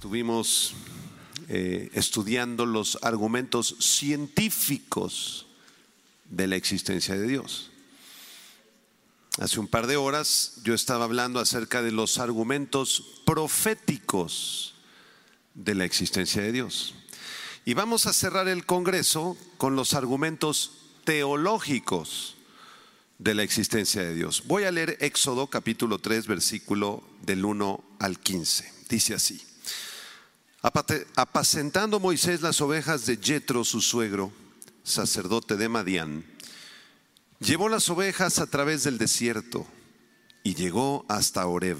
Estuvimos eh, estudiando los argumentos científicos de la existencia de Dios. Hace un par de horas yo estaba hablando acerca de los argumentos proféticos de la existencia de Dios. Y vamos a cerrar el Congreso con los argumentos teológicos de la existencia de Dios. Voy a leer Éxodo capítulo 3, versículo del 1 al 15. Dice así. Apacentando Moisés las ovejas de Jetro, su suegro, sacerdote de Madián, llevó las ovejas a través del desierto y llegó hasta Oreb,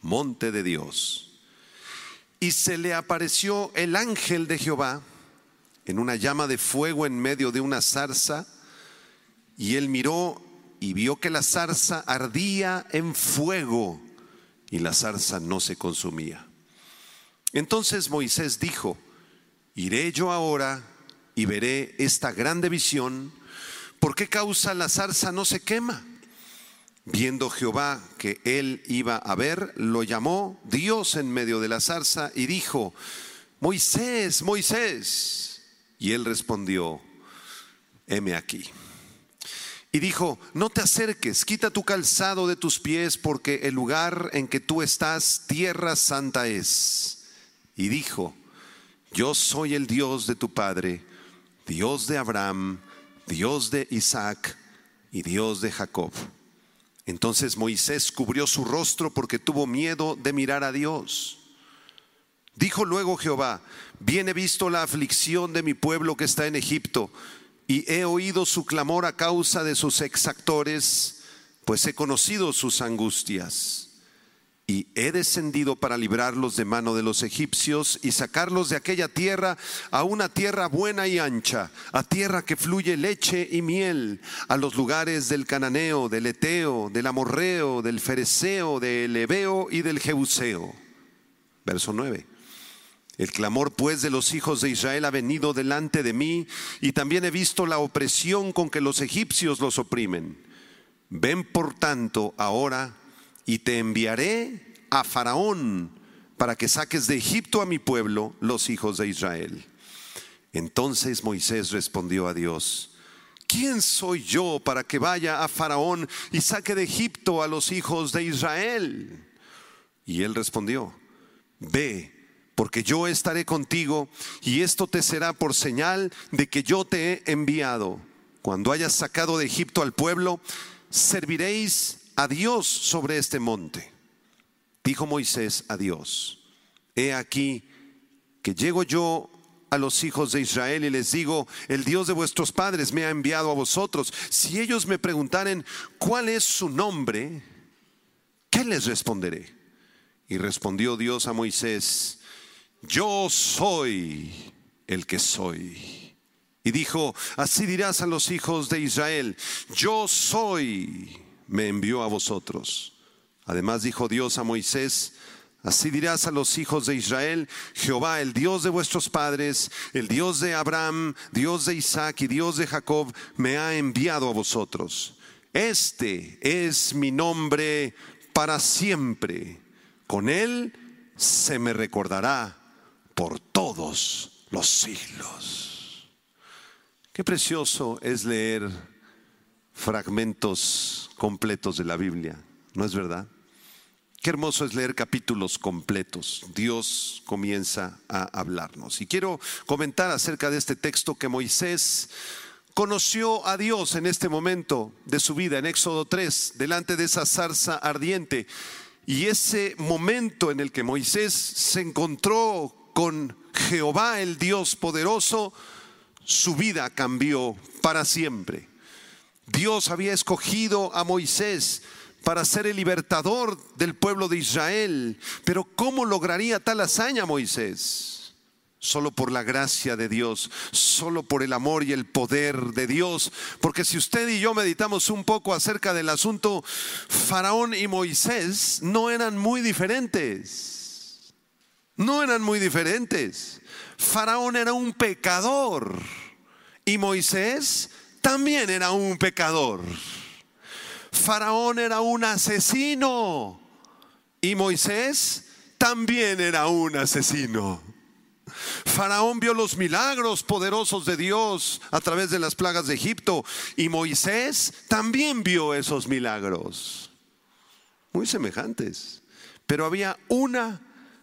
monte de Dios. Y se le apareció el ángel de Jehová en una llama de fuego en medio de una zarza, y él miró y vio que la zarza ardía en fuego y la zarza no se consumía. Entonces Moisés dijo, iré yo ahora y veré esta grande visión, ¿por qué causa la zarza no se quema? Viendo Jehová que él iba a ver, lo llamó Dios en medio de la zarza y dijo, Moisés, Moisés. Y él respondió, heme aquí. Y dijo, no te acerques, quita tu calzado de tus pies, porque el lugar en que tú estás, tierra santa es. Y dijo, yo soy el Dios de tu Padre, Dios de Abraham, Dios de Isaac y Dios de Jacob. Entonces Moisés cubrió su rostro porque tuvo miedo de mirar a Dios. Dijo luego Jehová, bien he visto la aflicción de mi pueblo que está en Egipto y he oído su clamor a causa de sus exactores, pues he conocido sus angustias. Y he descendido para librarlos de mano de los egipcios y sacarlos de aquella tierra a una tierra buena y ancha, a tierra que fluye leche y miel, a los lugares del cananeo, del eteo, del amorreo, del fereceo, del ebeo y del jebuseo. Verso 9. El clamor pues de los hijos de Israel ha venido delante de mí y también he visto la opresión con que los egipcios los oprimen. Ven por tanto ahora y te enviaré a Faraón para que saques de Egipto a mi pueblo, los hijos de Israel. Entonces Moisés respondió a Dios, ¿quién soy yo para que vaya a Faraón y saque de Egipto a los hijos de Israel? Y él respondió, ve porque yo estaré contigo y esto te será por señal de que yo te he enviado. Cuando hayas sacado de Egipto al pueblo, serviréis a Dios sobre este monte. Dijo Moisés a Dios, he aquí que llego yo a los hijos de Israel y les digo, el Dios de vuestros padres me ha enviado a vosotros. Si ellos me preguntaren, ¿cuál es su nombre? ¿Qué les responderé? Y respondió Dios a Moisés, yo soy el que soy. Y dijo, así dirás a los hijos de Israel, yo soy, me envió a vosotros. Además dijo Dios a Moisés, así dirás a los hijos de Israel, Jehová, el Dios de vuestros padres, el Dios de Abraham, Dios de Isaac y Dios de Jacob, me ha enviado a vosotros. Este es mi nombre para siempre. Con él se me recordará por todos los siglos. Qué precioso es leer fragmentos completos de la Biblia, ¿no es verdad? Qué hermoso es leer capítulos completos. Dios comienza a hablarnos. Y quiero comentar acerca de este texto que Moisés conoció a Dios en este momento de su vida, en Éxodo 3, delante de esa zarza ardiente. Y ese momento en el que Moisés se encontró con Jehová el Dios poderoso, su vida cambió para siempre. Dios había escogido a Moisés para ser el libertador del pueblo de Israel, pero ¿cómo lograría tal hazaña Moisés? Solo por la gracia de Dios, solo por el amor y el poder de Dios. Porque si usted y yo meditamos un poco acerca del asunto, Faraón y Moisés no eran muy diferentes no eran muy diferentes. Faraón era un pecador y Moisés también era un pecador. Faraón era un asesino y Moisés también era un asesino. Faraón vio los milagros poderosos de Dios a través de las plagas de Egipto y Moisés también vio esos milagros. Muy semejantes. Pero había una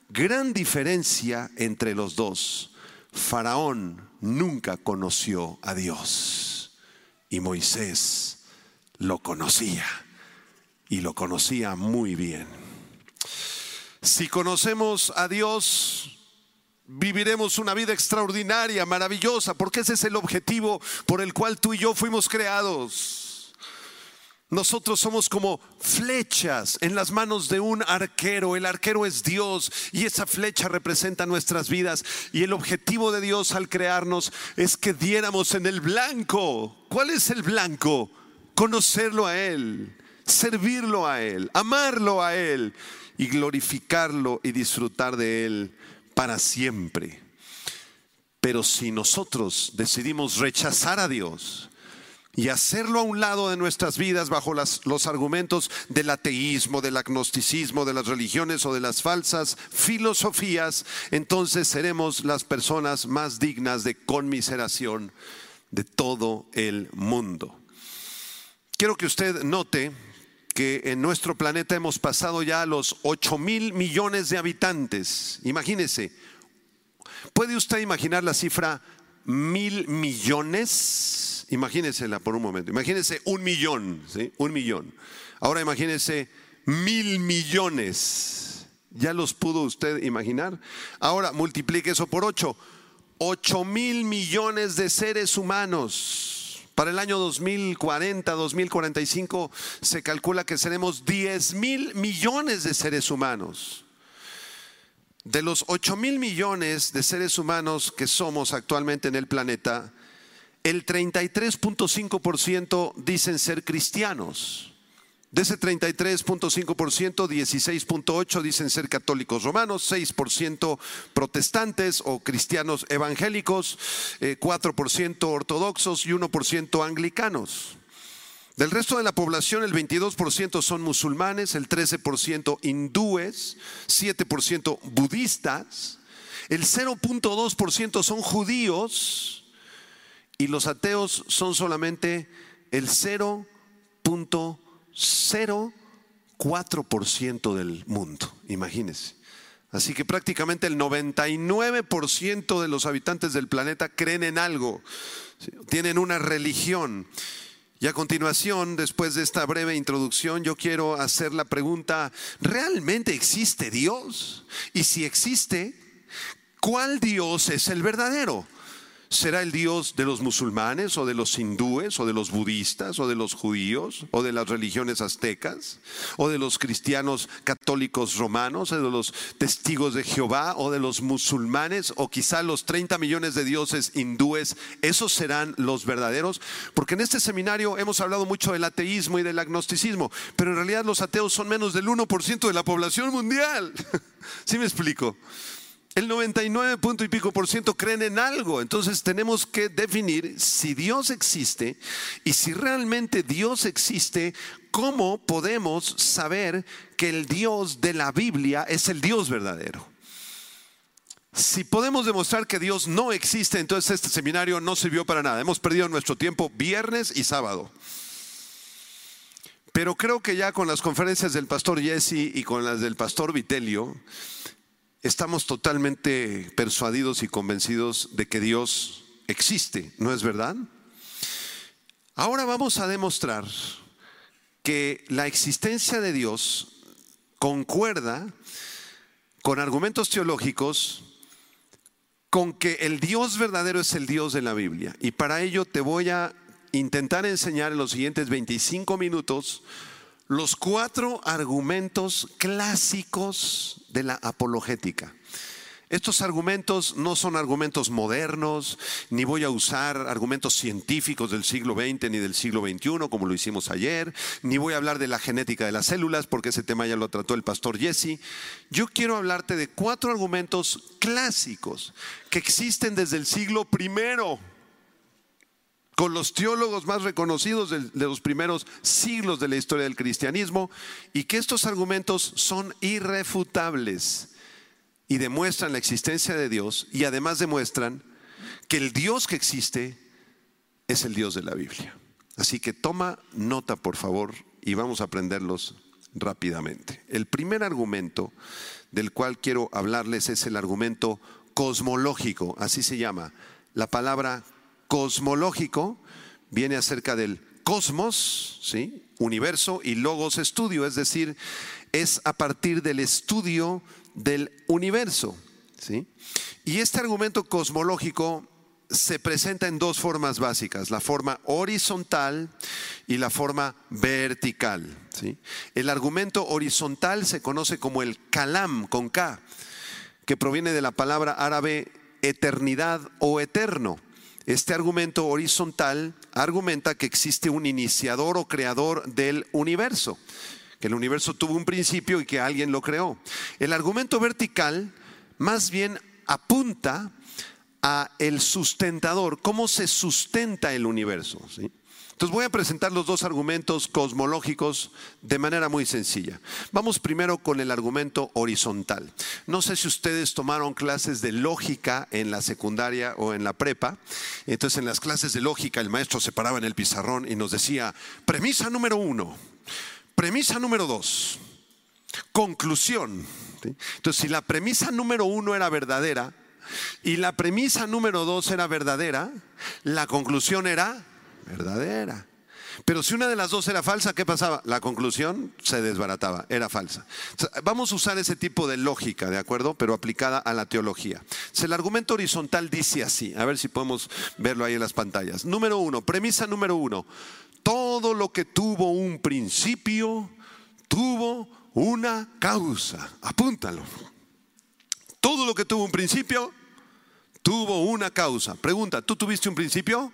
gran diferencia entre los dos. Faraón nunca conoció a Dios y Moisés lo conocía y lo conocía muy bien. Si conocemos a Dios, viviremos una vida extraordinaria, maravillosa, porque ese es el objetivo por el cual tú y yo fuimos creados. Nosotros somos como flechas en las manos de un arquero. El arquero es Dios y esa flecha representa nuestras vidas. Y el objetivo de Dios al crearnos es que diéramos en el blanco. ¿Cuál es el blanco? Conocerlo a Él, servirlo a Él, amarlo a Él y glorificarlo y disfrutar de Él para siempre. Pero si nosotros decidimos rechazar a Dios y hacerlo a un lado de nuestras vidas bajo los argumentos del ateísmo, del agnosticismo, de las religiones o de las falsas filosofías, entonces seremos las personas más dignas de conmiseración de todo el mundo. Quiero que usted note que en nuestro planeta hemos pasado ya los 8 mil millones de habitantes. Imagínese, ¿puede usted imaginar la cifra mil millones? Imagínesela por un momento. Imagínese un millón, ¿sí? Un millón. Ahora imagínese mil millones. ¿Ya los pudo usted imaginar? Ahora multiplique eso por 8. 8 mil millones de seres humanos para el año 2040, 2045 se calcula que seremos 10 mil millones de seres humanos. De los 8 mil millones de seres humanos que somos actualmente en el planeta, el 33.5% dicen ser cristianos. De ese 33.5%, 16.8% dicen ser católicos romanos, 6% protestantes o cristianos evangélicos, 4% eh, ortodoxos y 1% anglicanos. Del resto de la población, el 22% son musulmanes, el 13% hindúes, 7% budistas, el 0.2% son judíos y los ateos son solamente el 0.2%. 0,4% del mundo, imagínense. Así que prácticamente el 99% de los habitantes del planeta creen en algo, tienen una religión. Y a continuación, después de esta breve introducción, yo quiero hacer la pregunta, ¿realmente existe Dios? Y si existe, ¿cuál Dios es el verdadero? ¿Será el Dios de los musulmanes o de los hindúes o de los budistas o de los judíos o de las religiones aztecas o de los cristianos católicos romanos o de los testigos de Jehová o de los musulmanes o quizá los 30 millones de dioses hindúes? ¿Esos serán los verdaderos? Porque en este seminario hemos hablado mucho del ateísmo y del agnosticismo, pero en realidad los ateos son menos del 1% de la población mundial. ¿Sí me explico? El 99 punto y pico por ciento creen en algo. Entonces tenemos que definir si Dios existe y si realmente Dios existe, ¿cómo podemos saber que el Dios de la Biblia es el Dios verdadero? Si podemos demostrar que Dios no existe, entonces este seminario no sirvió para nada. Hemos perdido nuestro tiempo viernes y sábado. Pero creo que ya con las conferencias del pastor Jesse y con las del pastor Vitelio, estamos totalmente persuadidos y convencidos de que Dios existe, ¿no es verdad? Ahora vamos a demostrar que la existencia de Dios concuerda con argumentos teológicos con que el Dios verdadero es el Dios de la Biblia. Y para ello te voy a intentar enseñar en los siguientes 25 minutos los cuatro argumentos clásicos de la apologética. Estos argumentos no son argumentos modernos, ni voy a usar argumentos científicos del siglo XX ni del siglo XXI, como lo hicimos ayer, ni voy a hablar de la genética de las células, porque ese tema ya lo trató el pastor Jesse. Yo quiero hablarte de cuatro argumentos clásicos que existen desde el siglo I con los teólogos más reconocidos de, los primeros siglos de la historia del cristianismo y que estos argumentos son irrefutables y demuestran la existencia de Dios y además demuestran que el Dios que existe es el Dios de la Biblia. Así que toma nota, por favor, y vamos a aprenderlos rápidamente. El primer argumento del cual quiero hablarles es el argumento cosmológico, así se llama. La palabra cosmológico viene acerca del cosmos, ¿sí? universo, y logos estudio, es decir, es a partir del estudio del universo. ¿sí? Y este argumento cosmológico se presenta en dos formas básicas, la forma horizontal y la forma vertical. ¿sí? El argumento horizontal se conoce como el kalam con K, que proviene de la palabra árabe eternidad o eterno. Este argumento horizontal argumenta que existe un iniciador o creador del universo, que el universo tuvo un principio y que alguien lo creó. El argumento vertical más bien apunta a el sustentador, cómo se sustenta el universo. Entonces voy a presentar los dos argumentos cosmológicos de manera muy sencilla. Vamos primero con el argumento horizontal. No sé si ustedes tomaron clases de lógica en la secundaria o en la prepa. Entonces en las clases de lógica el maestro se paraba en el pizarrón y nos decía, premisa número uno, premisa número dos, conclusión. Entonces si la premisa número uno era verdadera, y la premisa número dos era verdadera, la conclusión era verdadera. Pero si una de las dos era falsa, ¿qué pasaba? La conclusión se desbarataba, era falsa. Vamos a usar ese tipo de lógica, ¿de acuerdo? Pero aplicada a la teología. El argumento horizontal dice así, a ver si podemos verlo ahí en las pantallas. Número uno, premisa número uno, todo lo que tuvo un principio, tuvo una causa. Apúntalo. Todo lo que tuvo un principio, tuvo una causa. Pregunta, ¿tú tuviste un principio?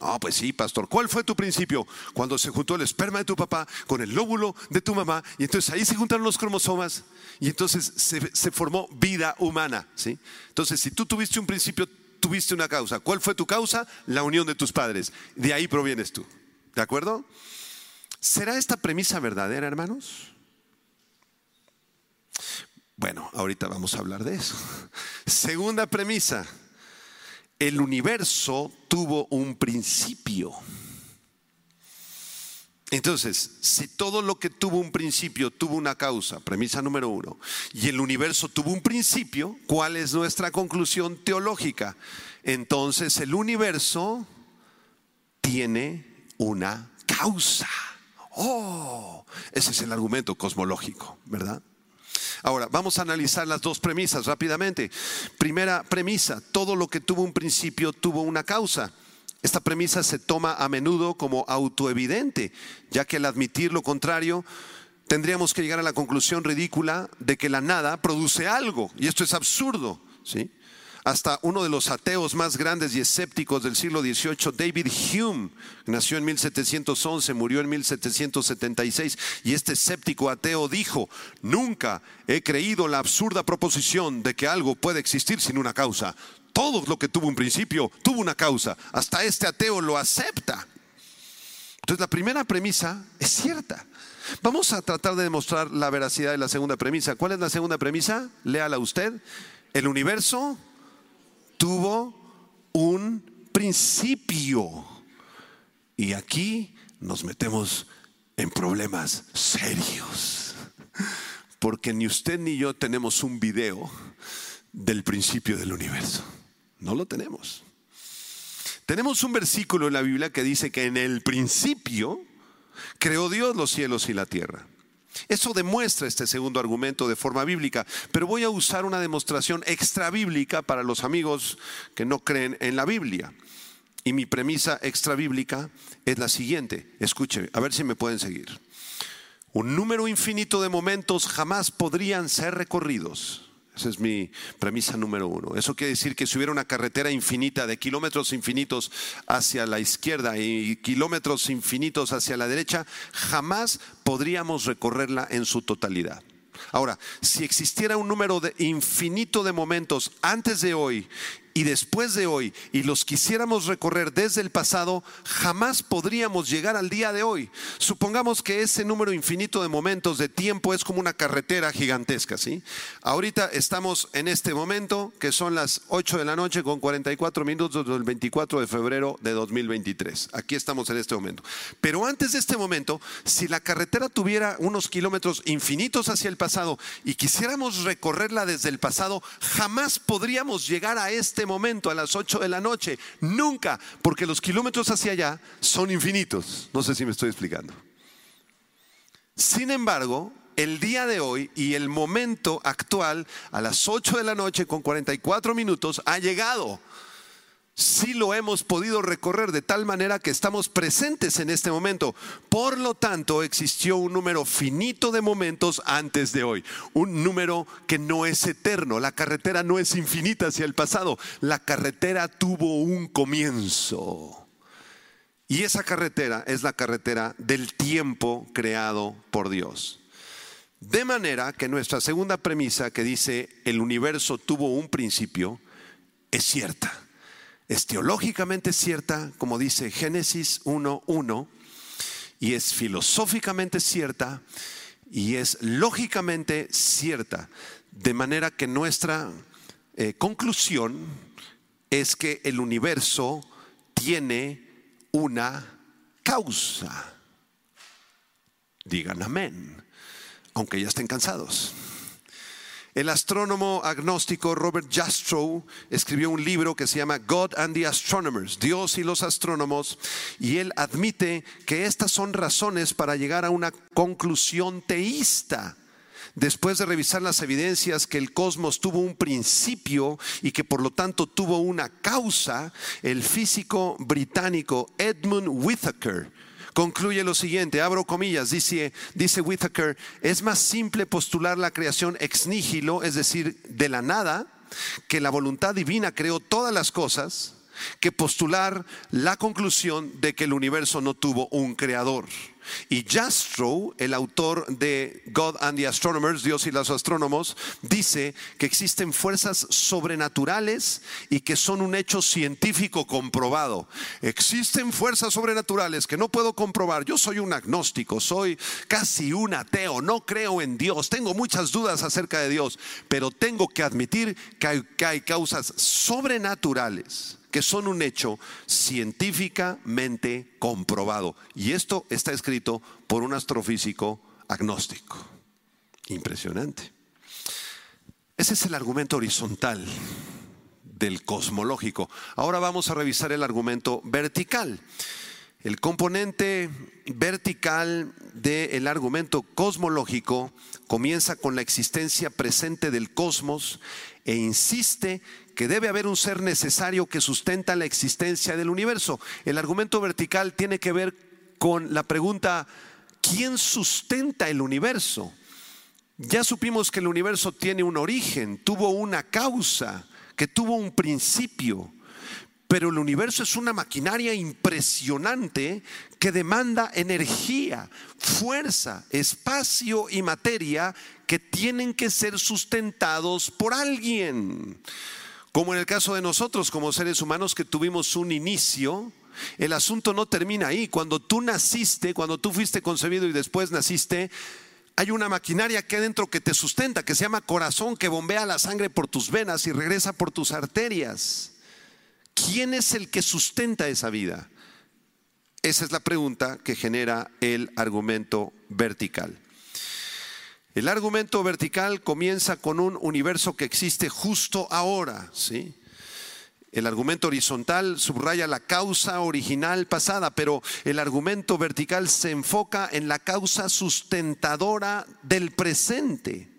No, pues sí, pastor. ¿Cuál fue tu principio? Cuando se juntó el esperma de tu papá con el lóbulo de tu mamá y entonces ahí se juntaron los cromosomas y entonces se, formó vida humana. ¿sí? Entonces, si tú tuviste un principio, tuviste una causa. ¿Cuál fue tu causa? La unión de tus padres. De ahí provienes tú. ¿De acuerdo? ¿Será esta premisa verdadera, hermanos? Bueno, ahorita vamos a hablar de eso. Segunda premisa, el universo tuvo un principio. Entonces, si todo lo que tuvo un principio tuvo una causa, premisa número uno, y el universo tuvo un principio, ¿cuál es nuestra conclusión teológica? Entonces el universo tiene una causa. Oh, ese es el argumento cosmológico, ¿verdad? Ahora, vamos a analizar las dos premisas rápidamente. Primera premisa, todo lo que tuvo un principio tuvo una causa. Esta premisa se toma a menudo como autoevidente, ya que al admitir lo contrario, tendríamos que llegar a la conclusión ridícula de que la nada produce algo, y esto es absurdo, ¿sí? Hasta uno de los ateos más grandes y escépticos del siglo XVIII, David Hume, nació en 1711, murió en 1776, y este escéptico ateo dijo, nunca he creído la absurda proposición de que algo puede existir sin una causa. Todo lo que tuvo un principio tuvo una causa. Hasta este ateo lo acepta. Entonces la primera premisa es cierta. Vamos a tratar de demostrar la veracidad de la segunda premisa. ¿Cuál es la segunda premisa? Léala usted. El universo tuvo un principio. Y aquí nos metemos en problemas serios. Porque ni usted ni yo tenemos un video del principio del universo. No lo tenemos. Tenemos un versículo en la Biblia que dice que en el principio creó Dios los cielos y la tierra. Eso demuestra este segundo argumento de forma bíblica, pero voy a usar una demostración extra bíblica para los amigos que no creen en la Biblia. Y mi premisa extra bíblica es la siguiente. Escuche, a ver si me pueden seguir. Un número infinito de momentos jamás podrían ser recorridos esa es mi premisa número uno. Eso quiere decir que si hubiera una carretera infinita de kilómetros infinitos hacia la izquierda y kilómetros infinitos hacia la derecha, jamás podríamos recorrerla en su totalidad. Ahora, si existiera un número de infinito de momentos antes de hoy y después de hoy y los quisiéramos recorrer desde el pasado, jamás podríamos llegar al día de hoy. Supongamos que ese número infinito de momentos de tiempo es como una carretera gigantesca, ¿sí? Ahorita estamos en este momento, que son las 8 de la noche con 44 minutos del 24 de febrero de 2023. Aquí estamos en este momento. Pero antes de este momento, si la carretera tuviera unos kilómetros infinitos hacia el pasado y quisiéramos recorrerla desde el pasado, jamás podríamos llegar a este momento, a las 8 de la noche. Nunca, porque los kilómetros hacia allá son infinitos. No sé si me estoy explicando. Sin embargo, el día de hoy y el momento actual, a las 8 de la noche con 44 minutos, ha llegado sí lo hemos podido recorrer de tal manera que estamos presentes en este momento. Por lo tanto, existió un número finito de momentos antes de hoy, un número que no es eterno. La carretera no es infinita hacia el pasado, la carretera tuvo un comienzo. Y esa carretera es la carretera del tiempo creado por Dios. De manera que nuestra segunda premisa que dice el universo tuvo un principio es cierta es teológicamente cierta, como dice Génesis 1.1, y es filosóficamente cierta y es lógicamente cierta, de manera que nuestra eh, conclusión es que el universo tiene una causa. Digan amén, aunque ya estén cansados. El astrónomo agnóstico Robert Jastrow escribió un libro que se llama God and the Astronomers, Dios y los astrónomos, y él admite que estas son razones para llegar a una conclusión teísta. Después de revisar las evidencias que el cosmos tuvo un principio y que por lo tanto tuvo una causa, el físico británico Edmund Whittaker concluye lo siguiente, abro comillas, dice, dice Whittaker, es más simple postular la creación ex nihilo, es decir, de la nada, que la voluntad divina creó todas las cosas, que postular la conclusión de que el universo no tuvo un creador. Y Jastrow, el autor de God and the Astronomers, Dios y los astrónomos, dice que existen fuerzas sobrenaturales y que son un hecho científico comprobado. Existen fuerzas sobrenaturales que no puedo comprobar. Yo soy un agnóstico, soy casi un ateo, no creo en Dios, tengo muchas dudas acerca de Dios, pero tengo que admitir que hay, que hay causas sobrenaturales que son un hecho científicamente comprobado. Y esto está escrito por un astrofísico agnóstico. Impresionante. Ese es el argumento horizontal del cosmológico. Ahora vamos a revisar el argumento vertical. El componente vertical del argumento cosmológico comienza con la existencia presente del cosmos e insiste que debe haber un ser necesario que sustenta la existencia del universo. El argumento vertical tiene que ver con la pregunta, ¿quién sustenta el universo? Ya supimos que el universo tiene un origen, tuvo una causa, que tuvo un principio, pero el universo es una maquinaria impresionante que demanda energía, fuerza, espacio y materia que tienen que ser sustentados por alguien. Como en el caso de nosotros como seres humanos que tuvimos un inicio, el asunto no termina ahí. Cuando tú naciste, cuando tú fuiste concebido y después naciste, hay una maquinaria que adentro que te sustenta, que se llama corazón, que bombea la sangre por tus venas y regresa por tus arterias. ¿Quién es el que sustenta esa vida? Esa es la pregunta que genera el argumento vertical. El argumento vertical comienza con un universo que existe justo ahora, ¿sí? El argumento horizontal subraya la causa original pasada, pero el argumento vertical se enfoca en la causa sustentadora del presente.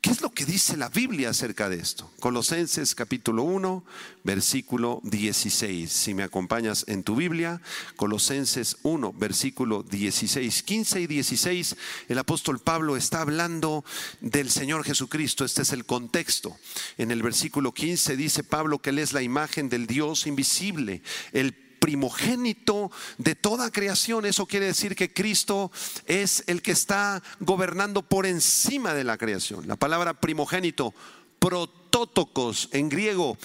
¿Qué es lo que dice la Biblia acerca de esto? Colosenses capítulo 1, versículo 16. Si me acompañas en tu Biblia, Colosenses 1, versículo 16, 15 y 16, el apóstol Pablo está hablando del Señor Jesucristo. Este es el contexto. En el versículo 15 dice Pablo que Él es la imagen del Dios invisible, el primogénito de toda creación. Eso quiere decir que Cristo es el que está gobernando por encima de la creación. La palabra primogénito, protótocos en griego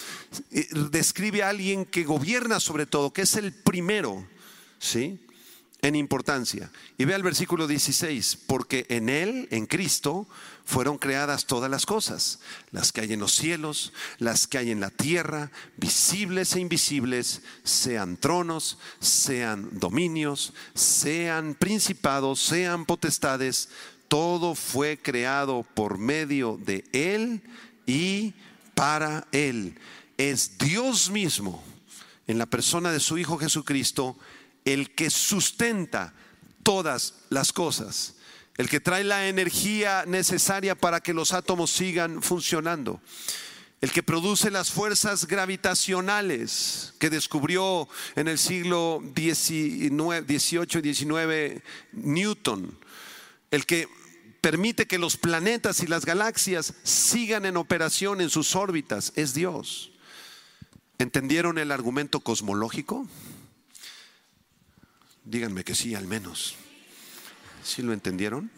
eh, describe a alguien que gobierna sobre todo, que es el primero, ¿sí? En importancia. Y ve al versículo 16, porque en Él, en Cristo, fueron creadas todas las cosas, las que hay en los cielos, las que hay en la tierra, visibles e invisibles, sean tronos, sean dominios, sean principados, sean potestades, todo fue creado por medio de Él y para Él. Es Dios mismo, en la persona de su Hijo Jesucristo, el que sustenta todas las cosas el que trae la energía necesaria para que los átomos sigan funcionando, el que produce las fuerzas gravitacionales que descubrió en el siglo XVIII y XIX Newton, el que permite que los planetas y las galaxias sigan en operación en sus órbitas, es Dios. ¿Entendieron el argumento cosmológico? Díganme que sí, al menos. ¿Sí lo entendieron?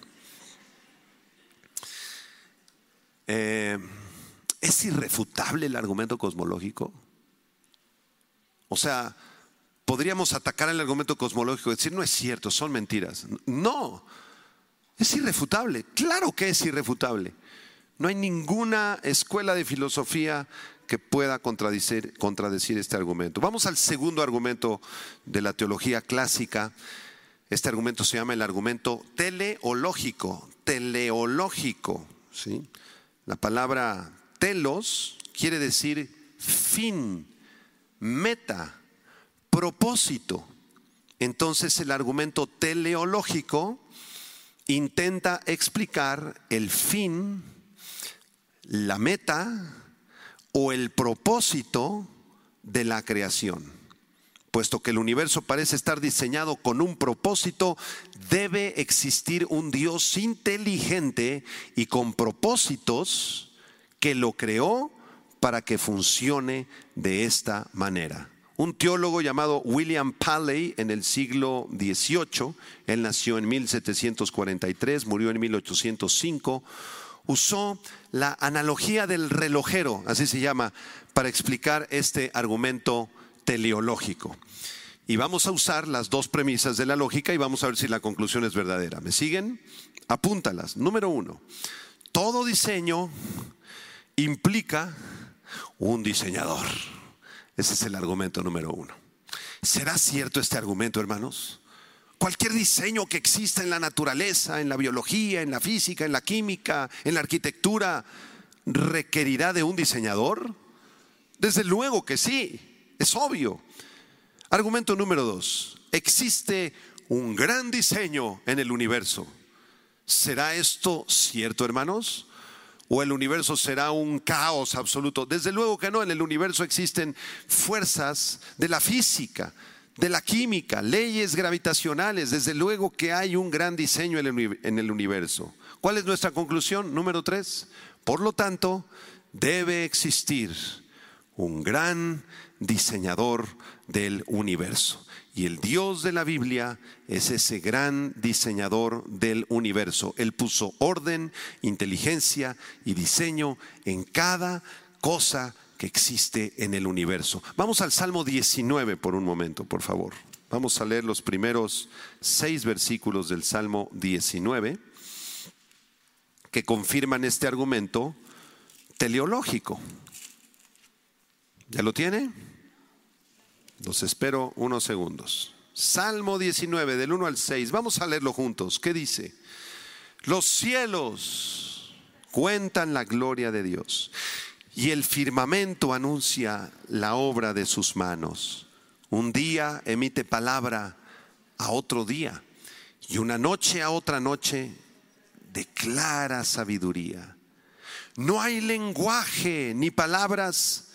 Eh, ¿Es irrefutable el argumento cosmológico? O sea, podríamos atacar el argumento cosmológico y decir, no es cierto, son mentiras. No, es irrefutable. Claro que es irrefutable. No hay ninguna escuela de filosofía que pueda contradecir, contradecir este argumento. Vamos al segundo argumento de la teología clásica este argumento se llama el argumento teleológico, teleológico. ¿sí? La palabra telos quiere decir fin, meta, propósito. Entonces el argumento teleológico intenta explicar el fin, la meta o el propósito de la creación puesto que el universo parece estar diseñado con un propósito, debe existir un Dios inteligente y con propósitos que lo creó para que funcione de esta manera. Un teólogo llamado William Paley en el siglo XVIII, él nació en 1743, murió en 1805, usó la analogía del relojero, así se llama, para explicar este argumento teleológico. Y vamos a usar las dos premisas de la lógica y vamos a ver si la conclusión es verdadera. ¿Me siguen? Apúntalas. Número uno, todo diseño implica un diseñador. Ese es el argumento número uno. ¿Será cierto este argumento, hermanos? Cualquier diseño que exista en la naturaleza, en la biología, en la física, en la química, en la arquitectura, requerirá de un diseñador? Desde luego que sí. Es obvio. Argumento número dos. Existe un gran diseño en el universo. ¿Será esto cierto, hermanos? ¿O el universo será un caos absoluto? Desde luego que no, en el universo existen fuerzas de la física, de la química, leyes gravitacionales. Desde luego que hay un gran diseño en el universo. ¿Cuál es nuestra conclusión? Número tres. Por lo tanto, debe existir un gran diseñador del universo. Y el Dios de la Biblia es ese gran diseñador del universo. Él puso orden, inteligencia y diseño en cada cosa que existe en el universo. Vamos al Salmo 19 por un momento, por favor. Vamos a leer los primeros seis versículos del Salmo 19 que confirman este argumento teleológico. ¿Ya lo tiene? Los espero unos segundos. Salmo 19, del 1 al 6. Vamos a leerlo juntos. ¿Qué dice? Los cielos cuentan la gloria de Dios y el firmamento anuncia la obra de sus manos. Un día emite palabra a otro día y una noche a otra noche declara sabiduría. No hay lenguaje ni palabras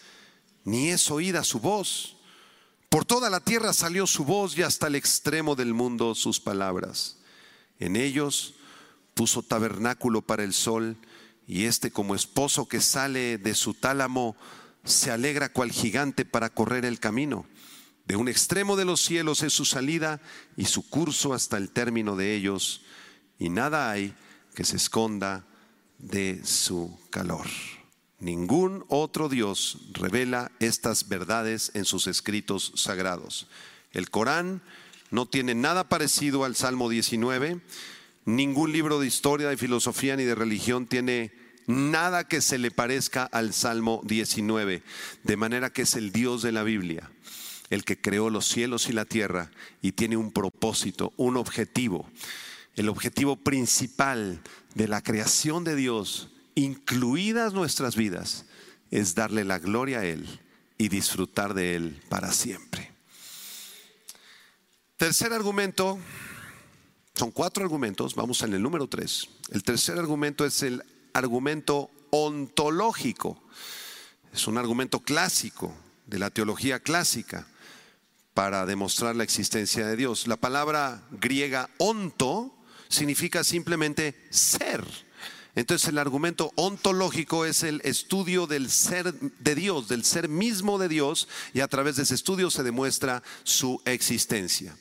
ni es oída su voz. Por toda la tierra salió su voz y hasta el extremo del mundo sus palabras. En ellos puso tabernáculo para el sol y este como esposo que sale de su tálamo se alegra cual gigante para correr el camino. De un extremo de los cielos es su salida y su curso hasta el término de ellos y nada hay que se esconda de su calor. Ningún otro Dios revela estas verdades en sus escritos sagrados. El Corán no tiene nada parecido al Salmo 19. Ningún libro de historia, de filosofía ni de religión tiene nada que se le parezca al Salmo 19. De manera que es el Dios de la Biblia, el que creó los cielos y la tierra y tiene un propósito, un objetivo. El objetivo principal de la creación de Dios, incluidas nuestras vidas, es darle la gloria a Él y disfrutar de Él para siempre. Tercer argumento, son cuatro argumentos, vamos en el número tres. El tercer argumento es el argumento ontológico. Es un argumento clásico de la teología clásica para demostrar la existencia de Dios. La palabra griega onto significa simplemente ser. Entonces el argumento ontológico es el estudio del ser de Dios, del ser mismo de Dios, y a través de ese estudio se demuestra su existencia.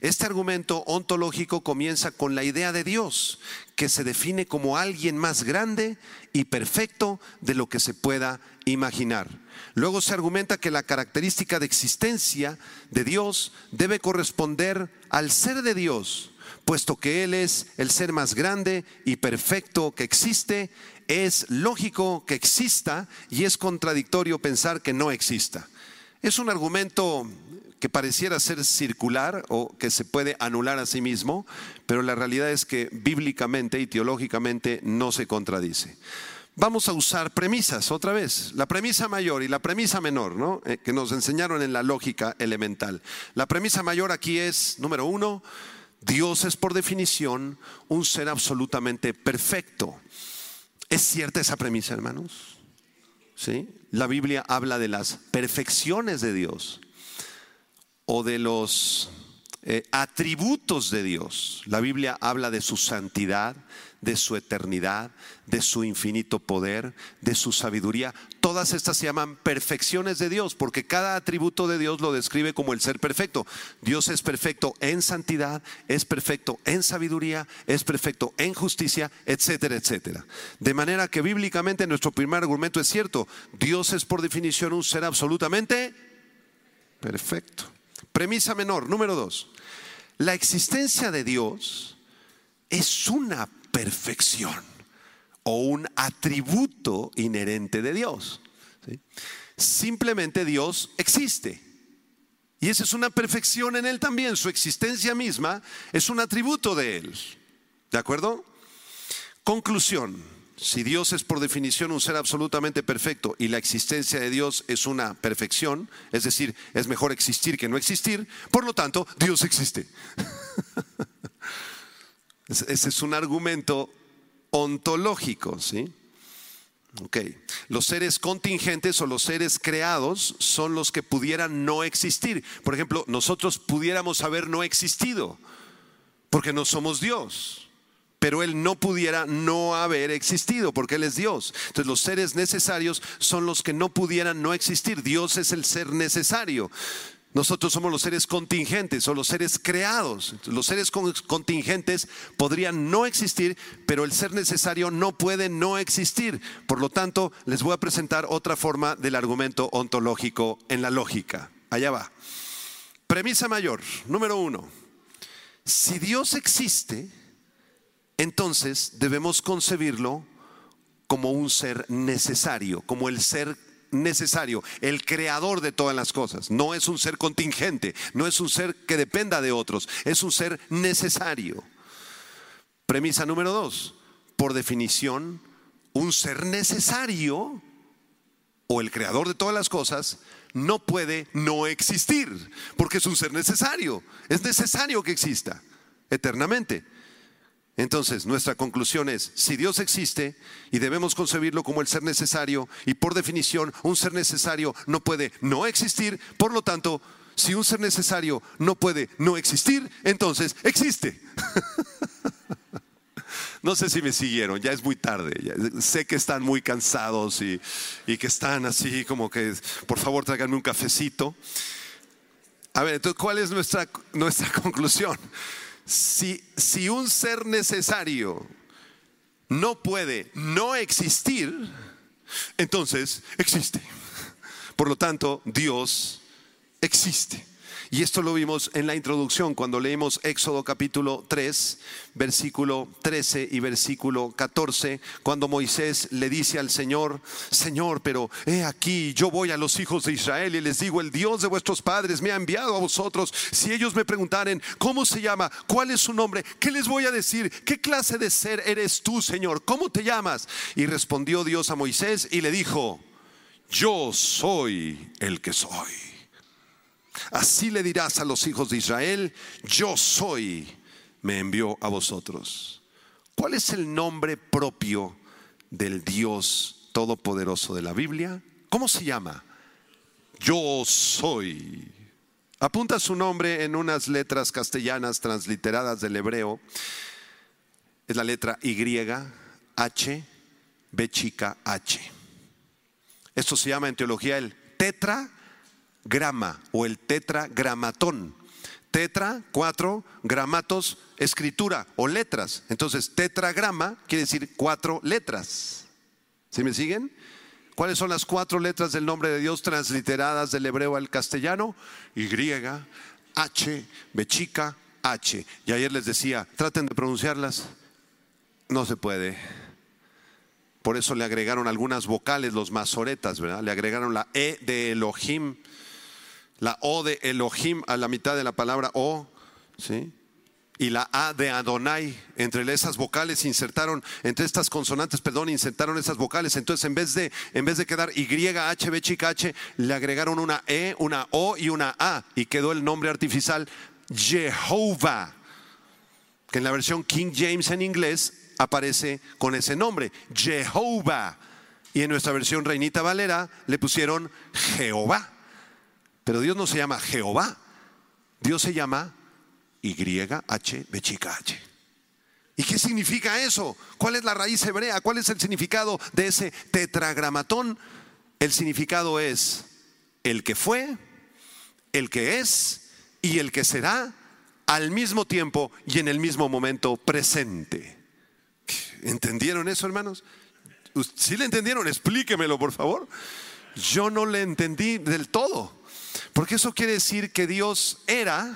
Este argumento ontológico comienza con la idea de Dios, que se define como alguien más grande y perfecto de lo que se pueda imaginar. Luego se argumenta que la característica de existencia de Dios debe corresponder al ser de Dios puesto que Él es el ser más grande y perfecto que existe, es lógico que exista y es contradictorio pensar que no exista. Es un argumento que pareciera ser circular o que se puede anular a sí mismo, pero la realidad es que bíblicamente y teológicamente no se contradice. Vamos a usar premisas otra vez, la premisa mayor y la premisa menor, ¿no? Eh, que nos enseñaron en la lógica elemental. La premisa mayor aquí es, número uno, Dios es por definición un ser absolutamente perfecto. ¿Es cierta esa premisa, hermanos? ¿Sí? La Biblia habla de las perfecciones de Dios o de los eh, atributos de Dios. La Biblia habla de su santidad, de su eternidad, de su infinito poder, de su sabiduría. Todas estas se llaman perfecciones de Dios, porque cada atributo de Dios lo describe como el ser perfecto. Dios es perfecto en santidad, es perfecto en sabiduría, es perfecto en justicia, etcétera, etcétera. De manera que bíblicamente nuestro primer argumento es cierto. Dios es por definición un ser absolutamente perfecto. Premisa menor, número dos. La existencia de Dios es una perfección o un atributo inherente de Dios. Simplemente Dios existe. Y esa es una perfección en Él también. Su existencia misma es un atributo de Él. ¿De acuerdo? Conclusión. Si Dios es por definición un ser absolutamente perfecto y la existencia de Dios es una perfección, es decir, es mejor existir que no existir, por lo tanto, Dios existe. Ese es un argumento ontológico, ¿sí? Los seres contingentes o los seres creados son los que pudieran no existir. Por ejemplo, nosotros pudiéramos haber no existido porque no somos Dios pero Él no pudiera no haber existido porque Él es Dios. Entonces los seres necesarios son los que no pudieran no existir. Dios es el ser necesario. Nosotros somos los seres contingentes o los seres creados. Los seres contingentes podrían no existir, pero el ser necesario no puede no existir. Por lo tanto, les voy a presentar otra forma del argumento ontológico en la lógica. Allá va. Premisa mayor, número uno. Si Dios existe, entonces debemos concebirlo como un ser necesario, como el ser necesario, el creador de todas las cosas. No es un ser contingente, no es un ser que dependa de otros, es un ser necesario. Premisa número dos, por definición, un ser necesario o el creador de todas las cosas no puede no existir, porque es un ser necesario, es necesario que exista eternamente. Entonces, nuestra conclusión es, si Dios existe y debemos concebirlo como el ser necesario, y por definición un ser necesario no puede no existir, por lo tanto, si un ser necesario no puede no existir, entonces existe. No sé si me siguieron, ya es muy tarde, sé que están muy cansados y, que están así como que, por favor, tráiganme un cafecito. A ver, entonces, ¿cuál es nuestra, nuestra conclusión? Si, un ser necesario no puede no existir, entonces existe. Por lo tanto, Dios existe. Y esto lo vimos en la introducción cuando leímos Éxodo capítulo 3, versículo 13 y versículo 14, cuando Moisés le dice al Señor, Señor, pero he aquí, yo voy a los hijos de Israel y les digo, el Dios de vuestros padres me ha enviado a vosotros. Si ellos me preguntaren, ¿cómo se llama? ¿Cuál es su nombre? ¿Qué les voy a decir? ¿Qué clase de ser eres tú, Señor? ¿Cómo te llamas? Y respondió Dios a Moisés y le dijo, yo soy el que soy. Así le dirás a los hijos de Israel, yo soy, me envió a vosotros. ¿Cuál es el nombre propio del Dios Todopoderoso de la Biblia? ¿Cómo se llama? Yo soy. Apunta su nombre en unas letras castellanas transliteradas del hebreo. Es la letra Y, H, B chica, H. Esto se llama en teología el tetra grama o el tetragramatón. Tetra, cuatro, gramatos, escritura o letras. Entonces, tetragrama quiere decir cuatro letras. ¿Sí me siguen? ¿Cuáles son las cuatro letras del nombre de Dios transliteradas del hebreo al castellano? Y, H, B chica, H. Y ayer les decía, traten de pronunciarlas. No se puede. Por eso le agregaron algunas vocales los masoretas, ¿verdad? Le agregaron la E de Elohim la O de Elohim a la mitad de la palabra O, ¿sí? Y la A de Adonai, entre esas vocales insertaron, entre estas consonantes, perdón, insertaron esas vocales. Entonces, en vez de, en vez de quedar Y, H, B, chica, H, le agregaron una E, una O y una A. Y quedó el nombre artificial Jehová, que en la versión King James en inglés aparece con ese nombre, Jehová. Y en nuestra versión Reinita Valera le pusieron Jehová. Pero Dios no se llama Jehová, Dios se llama YH, chica H. ¿Y qué significa eso? ¿Cuál es la raíz hebrea? ¿Cuál es el significado de ese tetragramatón? El significado es el que fue, el que es y el que será al mismo tiempo y en el mismo momento presente. ¿Entendieron eso, hermanos? ¿Sí le entendieron? Explíquemelo, por favor. Yo no le entendí del todo. Porque eso quiere decir que Dios era,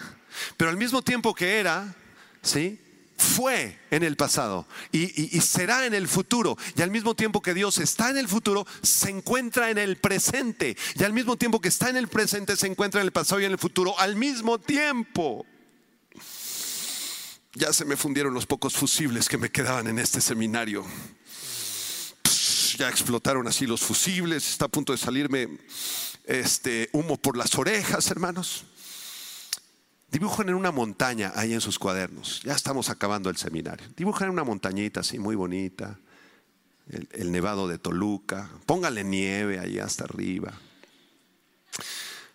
pero al mismo tiempo que era, ¿sí? Fue en el pasado y, será en el futuro. Y al mismo tiempo que Dios está en el futuro, se encuentra en el presente. Y al mismo tiempo que está en el presente, se encuentra en el pasado y en el futuro. Al mismo tiempo. Ya se me fundieron los pocos fusibles que me quedaban en este seminario. ya explotaron así los fusibles. Está a punto de salirme este humo por las orejas, hermanos. Dibujan en una montaña ahí en sus cuadernos. Ya estamos acabando el seminario. Dibujan en una montañita así muy bonita. El, nevado de Toluca. Póngale nieve ahí hasta arriba.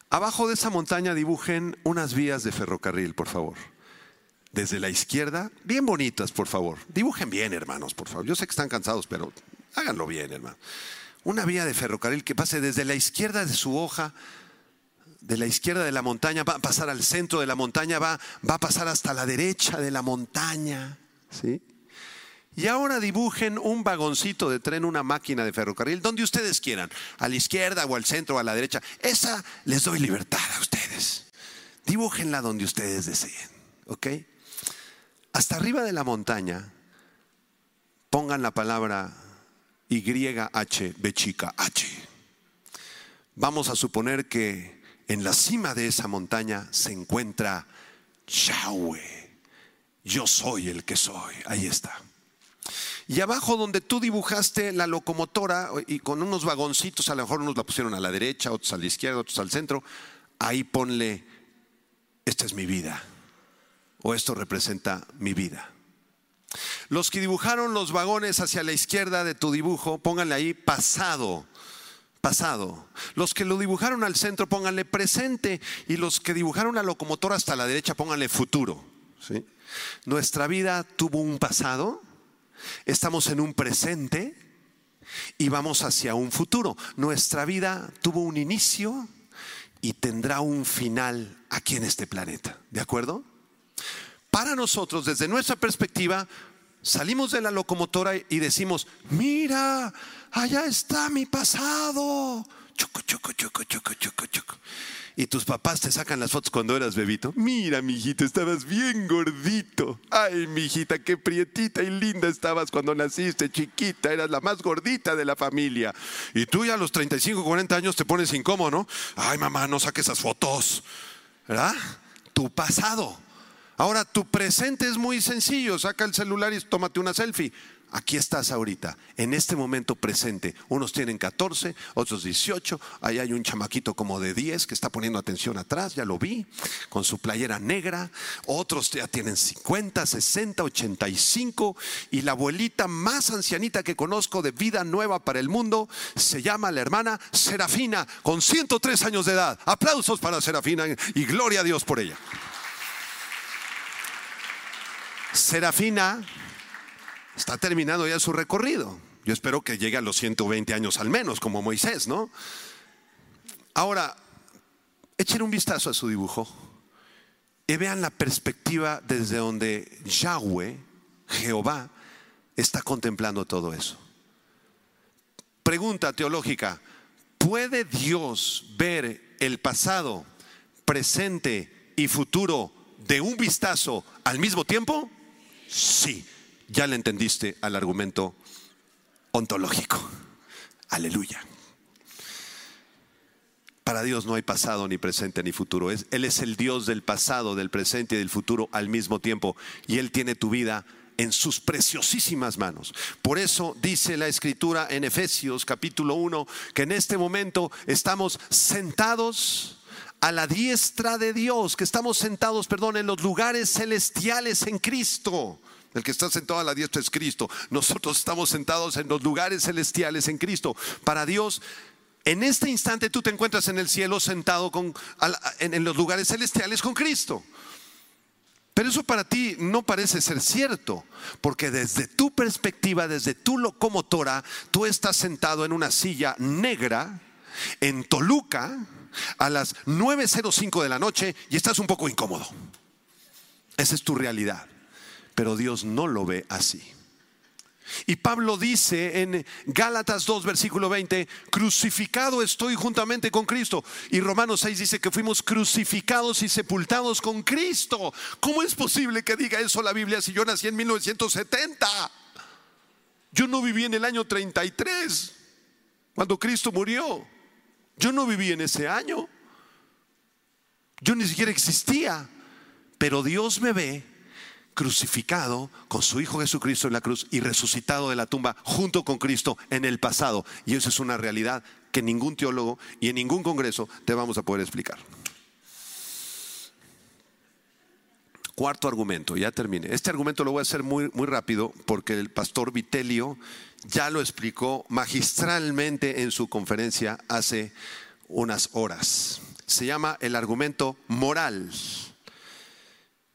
Abajo de esa montaña dibujen unas vías de ferrocarril, por favor. Desde la izquierda, bien bonitas, por favor. Dibujen bien, hermanos, por favor. Yo sé que están cansados, pero háganlo bien, hermano una vía de ferrocarril que pase desde la izquierda de su hoja, de la izquierda de la montaña, va a pasar al centro de la montaña, va, va a pasar hasta la derecha de la montaña. ¿sí? Y ahora dibujen un vagoncito de tren, una máquina de ferrocarril, donde ustedes quieran, a la izquierda o al centro o a la derecha. Esa les doy libertad a ustedes. Dibújenla donde ustedes deseen. ¿Ok? Hasta arriba de la montaña pongan la palabra YH, B chica H. Vamos a suponer que en la cima de esa montaña se encuentra Yahweh. Yo soy el que soy. Ahí está. Y abajo donde tú dibujaste la locomotora y con unos vagoncitos, a lo mejor unos la pusieron a la derecha, otros a la izquierda, otros al centro, ahí ponle, esta es mi vida. O esto representa mi vida. Los que dibujaron los vagones hacia la izquierda de tu dibujo, pónganle ahí pasado. Pasado. Los que lo dibujaron al centro, pónganle presente. Y los que dibujaron la locomotora hasta la derecha, pónganle futuro. Nuestra vida tuvo un pasado, estamos en un presente y vamos hacia un futuro. Nuestra vida tuvo un inicio y tendrá un final aquí en este planeta. ¿De acuerdo? Para nosotros, desde nuestra perspectiva, Salimos de la locomotora y decimos, mira, allá está mi pasado. Chucu, chucu, chucu. Y tus papás te sacan las fotos cuando eras bebito. Mira, mijito, estabas bien gordito. Ay, mijita, qué prietita y linda estabas cuando naciste, chiquita. Eras la más gordita de la familia. Y tú ya a los 35, 40 años te pones incómodo. Ay, mamá, no saques esas fotos. ¿Verdad? Tu pasado. Ahora, tu presente es muy sencillo. Saca el celular y tómate una selfie. Aquí estás ahorita, en este momento presente. Unos tienen 14, otros 18. Ahí hay un chamaquito como de 10 que está poniendo atención atrás, ya lo vi, con su playera negra. Otros ya tienen 50, 60, 85. Y la abuelita más ancianita que conozco de vida nueva para el mundo se llama la hermana Serafina, con 103 años de edad. Aplausos para Serafina y gloria a Dios por ella. Serafina está terminando ya su recorrido. Yo espero que llegue a los 120 años al menos, como Moisés, ¿no? Ahora, echen un vistazo a su dibujo y vean la perspectiva desde donde Yahweh, Jehová, está contemplando todo eso. Pregunta teológica, ¿puede Dios ver el pasado, presente y futuro de un vistazo al mismo tiempo? Sí ya le entendiste al argumento ontológico. Aleluya. Para Dios no hay pasado, ni presente, ni futuro. Él es el Dios del pasado, del presente y del futuro al mismo tiempo. Y Él tiene tu vida en sus preciosísimas manos. Por eso dice la escritura en Efesios capítulo 1 que en este momento estamos sentados a la diestra de Dios, que estamos sentados, perdón, en los lugares celestiales en Cristo. El que está sentado a la diestra es Cristo. Nosotros estamos sentados en los lugares celestiales en Cristo. Para Dios, en este instante tú te encuentras en el cielo sentado con, en los lugares celestiales con Cristo. Pero eso para ti no parece ser cierto, porque desde tu perspectiva, desde tu locomotora, tú estás sentado en una silla negra en Toluca a las 9.05 de la noche y estás un poco incómodo. Esa es tu realidad pero Dios no lo ve así. Y Pablo dice en Gálatas 2, versículo 20, crucificado estoy juntamente con Cristo. Y Romanos 6 dice que fuimos crucificados y sepultados con Cristo. ¿Cómo es posible que diga eso la Biblia si yo nací en 1970? Yo no viví en el año 33, cuando Cristo murió. Yo no viví en ese año. Yo ni siquiera existía. Pero Dios me ve crucificado con su Hijo Jesucristo en la cruz y resucitado de la tumba junto con Cristo en el pasado. Y eso es una realidad que ningún teólogo y en ningún congreso te vamos a poder explicar. Cuarto argumento, ya terminé. Este argumento lo voy a hacer muy, muy rápido porque el pastor Vitelio ya lo explicó magistralmente en su conferencia hace unas horas. Se llama el argumento moral.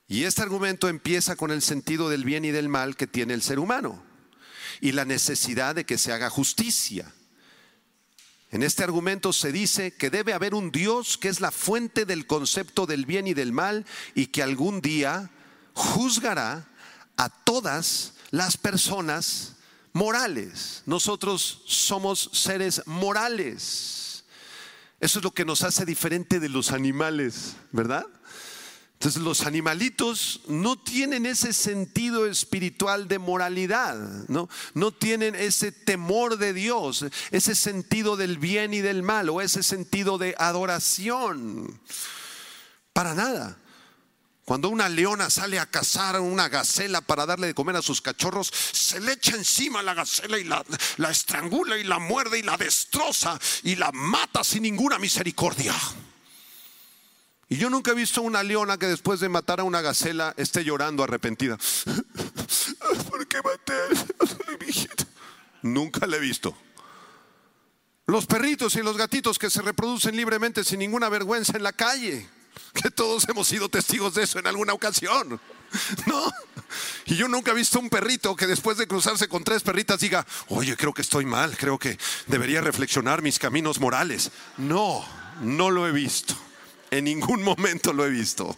Y este argumento empieza con el sentido del bien y del mal que tiene el ser humano y la necesidad de que se haga justicia. En este argumento se dice que debe haber un Dios que es la fuente del concepto del bien y del mal y que algún día juzgará a todas las personas morales. Nosotros somos seres morales. Eso es lo que nos hace diferente de los animales, ¿verdad? Entonces los animalitos no tienen ese sentido espiritual de moralidad, ¿no? no tienen ese temor de Dios, ese sentido del bien y del mal o ese sentido de adoración. Para nada. Cuando una leona sale a cazar una gacela para darle de comer a sus cachorros, se le echa encima a la gacela y la, la estrangula y la muerde y la destroza y la mata sin ninguna misericordia. Y yo nunca he visto una leona que después de matar a una gacela esté llorando arrepentida. ¿Por qué maté Nunca la he visto. Los perritos y los gatitos que se reproducen libremente sin ninguna vergüenza en la calle. Que todos hemos sido testigos de eso en alguna ocasión. ¿No? Y yo nunca he visto un perrito que después de cruzarse con tres perritas diga, oye, creo que estoy mal, creo que debería reflexionar mis caminos morales. No, no lo he visto. En ningún momento lo he visto.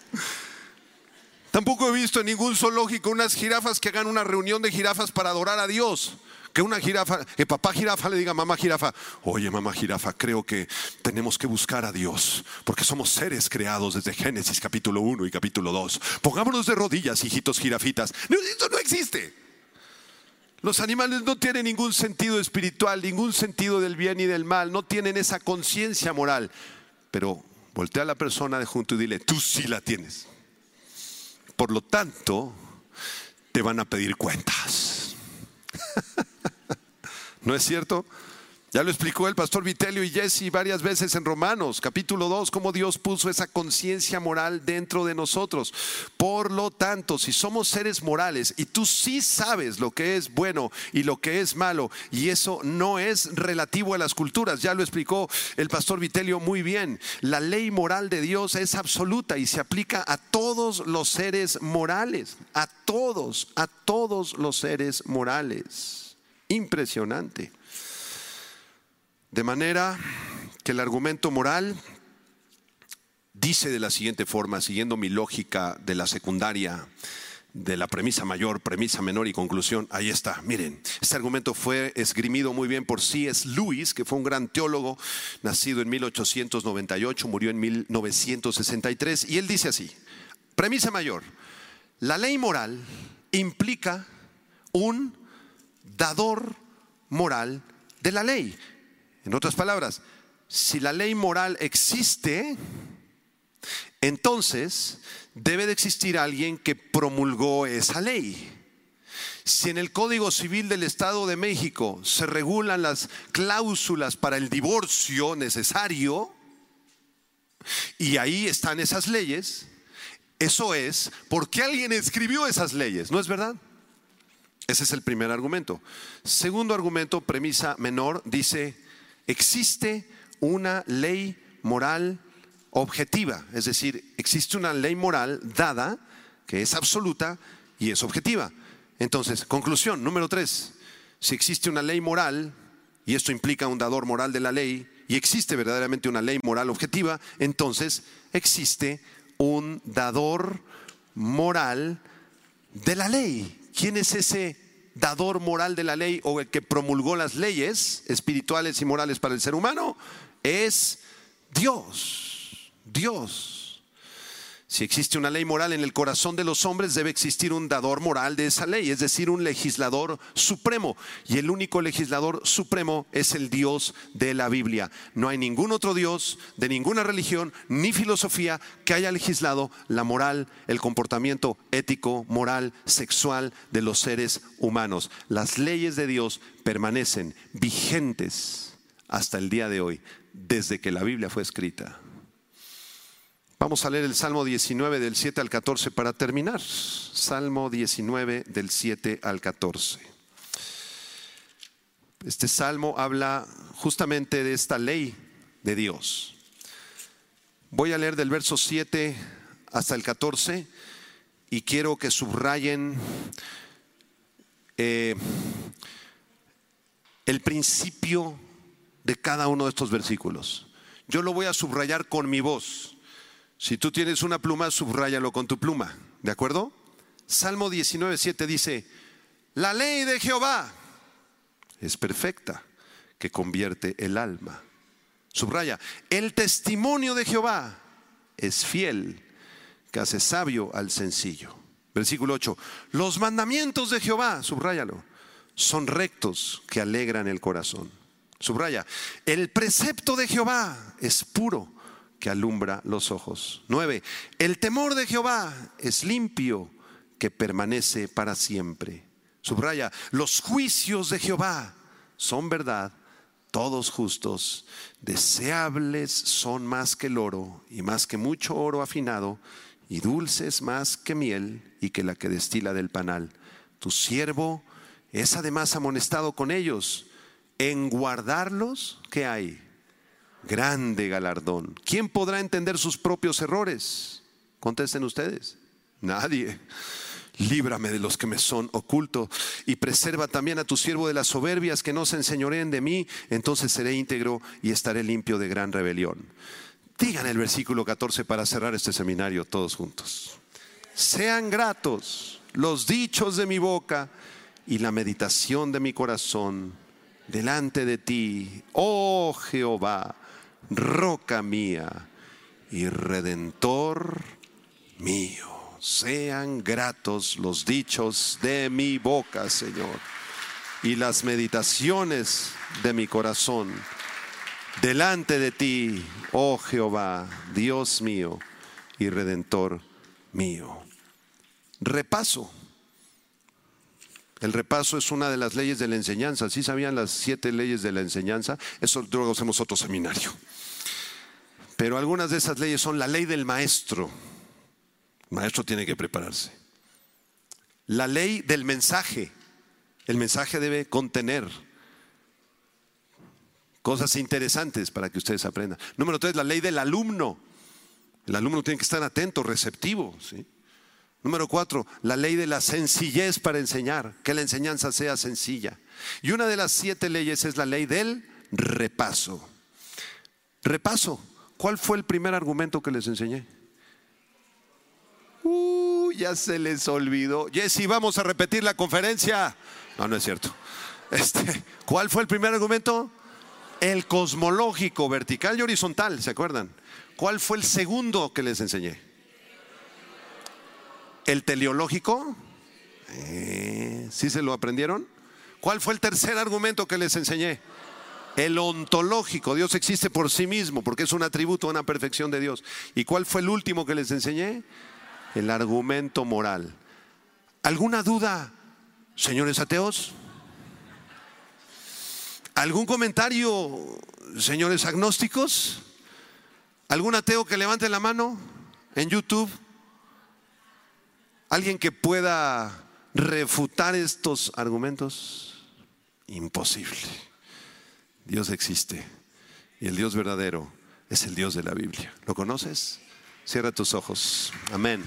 Tampoco he visto en ningún zoológico unas jirafas que hagan una reunión de jirafas para adorar a Dios. Que una jirafa, que papá jirafa le diga a mamá jirafa, oye mamá jirafa, creo que tenemos que buscar a Dios, porque somos seres creados desde Génesis capítulo 1 y capítulo 2. Pongámonos de rodillas, hijitos jirafitas. No, esto no existe. Los animales no tienen ningún sentido espiritual, ningún sentido del bien y del mal, no tienen esa conciencia moral. Pero voltea a la persona de junto y dile, tú sí la tienes. Por lo tanto, te van a pedir cuentas. ¿No es cierto? Ya lo explicó el pastor Vitelio y Jesse varias veces en Romanos, capítulo 2, cómo Dios puso esa conciencia moral dentro de nosotros. Por lo tanto, si somos seres morales y tú sí sabes lo que es bueno y lo que es malo, y eso no es relativo a las culturas, ya lo explicó el pastor Vitelio muy bien, la ley moral de Dios es absoluta y se aplica a todos los seres morales, a todos, a todos los seres morales. Impresionante. De manera que el argumento moral dice de la siguiente forma, siguiendo mi lógica de la secundaria, de la premisa mayor, premisa menor y conclusión, ahí está. Miren, este argumento fue esgrimido muy bien por C.S. Lewis, que fue un gran teólogo, nacido en 1898, murió en 1963, y él dice así, premisa mayor, la ley moral implica un dador moral de la ley. En otras palabras, si la ley moral existe, entonces debe de existir alguien que promulgó esa ley. Si en el Código Civil del Estado de México se regulan las cláusulas para el divorcio necesario, y ahí están esas leyes, eso es porque alguien escribió esas leyes, ¿no es verdad? Ese es el primer argumento. Segundo argumento, premisa menor, dice, existe una ley moral objetiva, es decir, existe una ley moral dada que es absoluta y es objetiva. Entonces, conclusión, número tres, si existe una ley moral, y esto implica un dador moral de la ley, y existe verdaderamente una ley moral objetiva, entonces existe un dador moral de la ley. ¿Quién es ese dador moral de la ley o el que promulgó las leyes espirituales y morales para el ser humano? Es Dios. Dios. Si existe una ley moral en el corazón de los hombres, debe existir un dador moral de esa ley, es decir, un legislador supremo. Y el único legislador supremo es el Dios de la Biblia. No hay ningún otro Dios de ninguna religión ni filosofía que haya legislado la moral, el comportamiento ético, moral, sexual de los seres humanos. Las leyes de Dios permanecen vigentes hasta el día de hoy, desde que la Biblia fue escrita. Vamos a leer el Salmo 19 del 7 al 14 para terminar. Salmo 19 del 7 al 14. Este salmo habla justamente de esta ley de Dios. Voy a leer del verso 7 hasta el 14 y quiero que subrayen eh, el principio de cada uno de estos versículos. Yo lo voy a subrayar con mi voz si tú tienes una pluma, subráyalo con tu pluma, ¿de acuerdo? Salmo 19, 7 dice, la ley de Jehová es perfecta, que convierte el alma. Subraya, el testimonio de Jehová es fiel, que hace sabio al sencillo. Versículo 8, los mandamientos de Jehová, subráyalo, son rectos que alegran el corazón. Subraya, el precepto de Jehová es puro que alumbra los ojos. 9. El temor de Jehová es limpio, que permanece para siempre. Subraya, los juicios de Jehová son verdad, todos justos, deseables son más que el oro y más que mucho oro afinado, y dulces más que miel y que la que destila del panal. Tu siervo es además amonestado con ellos. En guardarlos, ¿qué hay? Grande galardón. ¿Quién podrá entender sus propios errores? Contesten ustedes. Nadie. Líbrame de los que me son ocultos y preserva también a tu siervo de las soberbias que no se enseñoreen de mí, entonces seré íntegro y estaré limpio de gran rebelión. Digan el versículo 14 para cerrar este seminario todos juntos. sean gratos los dichos de mi boca y la meditación de mi corazón delante de ti, oh Jehová, roca mía y redentor mío. Sean gratos los dichos de mi boca, Señor, y las meditaciones de mi corazón delante de ti, oh Jehová, Dios mío y redentor mío. Repaso. El repaso es una de las leyes de la enseñanza. ¿Sí sabían las siete leyes de la enseñanza? Eso luego hacemos otro seminario. Pero algunas de esas leyes son la ley del maestro. El maestro tiene que prepararse. La ley del mensaje. El mensaje debe contener cosas interesantes para que ustedes aprendan. Número tres, la ley del alumno. El alumno tiene que estar atento, receptivo. ¿sí? Número cuatro, la ley de la sencillez para enseñar, que la enseñanza sea sencilla. Y una de las siete leyes es la ley del repaso. Repaso. ¿Cuál fue el primer argumento que les enseñé? Uh, ya se les olvidó. Jesse, vamos a repetir la conferencia. No, no es cierto. Este, ¿Cuál fue el primer argumento? El cosmológico, vertical y horizontal, ¿se acuerdan? ¿Cuál fue el segundo que les enseñé? ¿El teleológico? Eh, ¿Sí se lo aprendieron? ¿Cuál fue el tercer argumento que les enseñé? El ontológico. Dios existe por sí mismo porque es un atributo, una perfección de Dios. ¿Y cuál fue el último que les enseñé? El argumento moral. ¿Alguna duda, señores ateos? ¿Algún comentario, señores agnósticos? ¿Algún ateo que levante la mano en YouTube? ¿Alguien que pueda refutar estos argumentos? Imposible. Dios existe y el Dios verdadero es el Dios de la Biblia. ¿Lo conoces? Cierra tus ojos. Amén.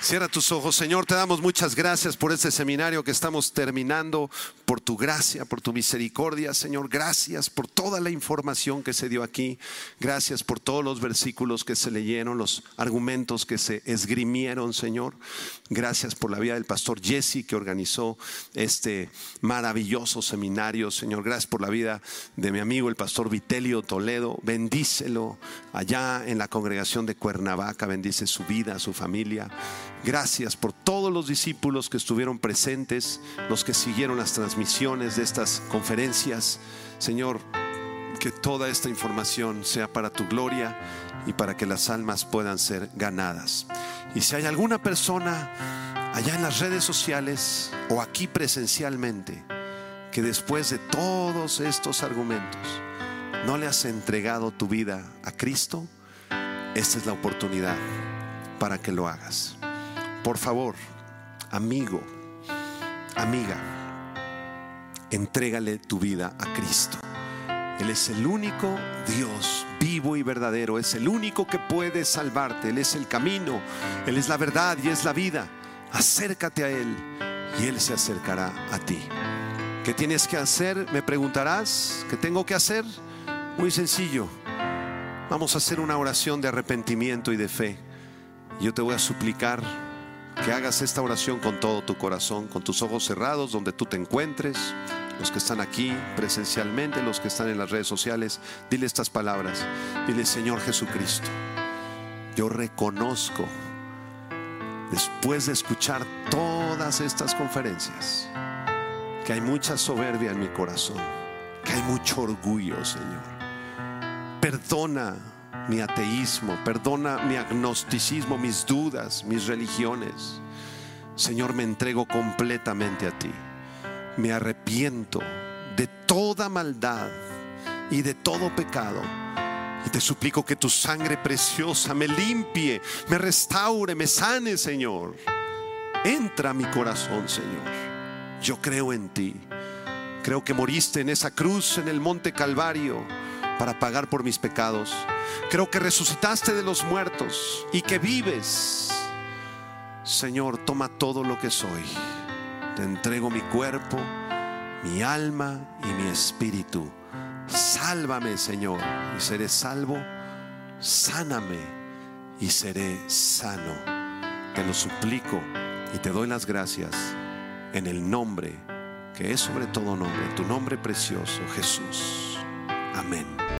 Cierra tus ojos, Señor, te damos muchas gracias por este seminario que estamos terminando, por tu gracia, por tu misericordia, Señor. Gracias por toda la información que se dio aquí. Gracias por todos los versículos que se leyeron, los argumentos que se esgrimieron, Señor. Gracias por la vida del pastor Jesse que organizó este maravilloso seminario, Señor. Gracias por la vida de mi amigo el pastor Vitelio Toledo. Bendícelo allá en la congregación de Cuernavaca. Bendice su vida, su familia. Gracias por todos los discípulos que estuvieron presentes, los que siguieron las transmisiones de estas conferencias. Señor, que toda esta información sea para tu gloria y para que las almas puedan ser ganadas. Y si hay alguna persona allá en las redes sociales o aquí presencialmente que después de todos estos argumentos no le has entregado tu vida a Cristo, esta es la oportunidad para que lo hagas. Por favor, amigo, amiga, entrégale tu vida a Cristo. Él es el único Dios vivo y verdadero, es el único que puede salvarte, Él es el camino, Él es la verdad y es la vida. Acércate a Él y Él se acercará a ti. ¿Qué tienes que hacer? Me preguntarás, ¿qué tengo que hacer? Muy sencillo. Vamos a hacer una oración de arrepentimiento y de fe. Yo te voy a suplicar que hagas esta oración con todo tu corazón, con tus ojos cerrados, donde tú te encuentres, los que están aquí presencialmente, los que están en las redes sociales, dile estas palabras. Dile, Señor Jesucristo, yo reconozco, después de escuchar todas estas conferencias, que hay mucha soberbia en mi corazón, que hay mucho orgullo, Señor. Perdona mi ateísmo, perdona mi agnosticismo, mis dudas, mis religiones. Señor, me entrego completamente a ti. Me arrepiento de toda maldad y de todo pecado. Y te suplico que tu sangre preciosa me limpie, me restaure, me sane, Señor. Entra a mi corazón, Señor. Yo creo en ti. Creo que moriste en esa cruz en el monte Calvario para pagar por mis pecados. Creo que resucitaste de los muertos y que vives. Señor, toma todo lo que soy. Te entrego mi cuerpo, mi alma y mi espíritu. Sálvame, Señor, y seré salvo. Sáname, y seré sano. Te lo suplico y te doy las gracias en el nombre que es sobre todo nombre, tu nombre precioso, Jesús. Amén.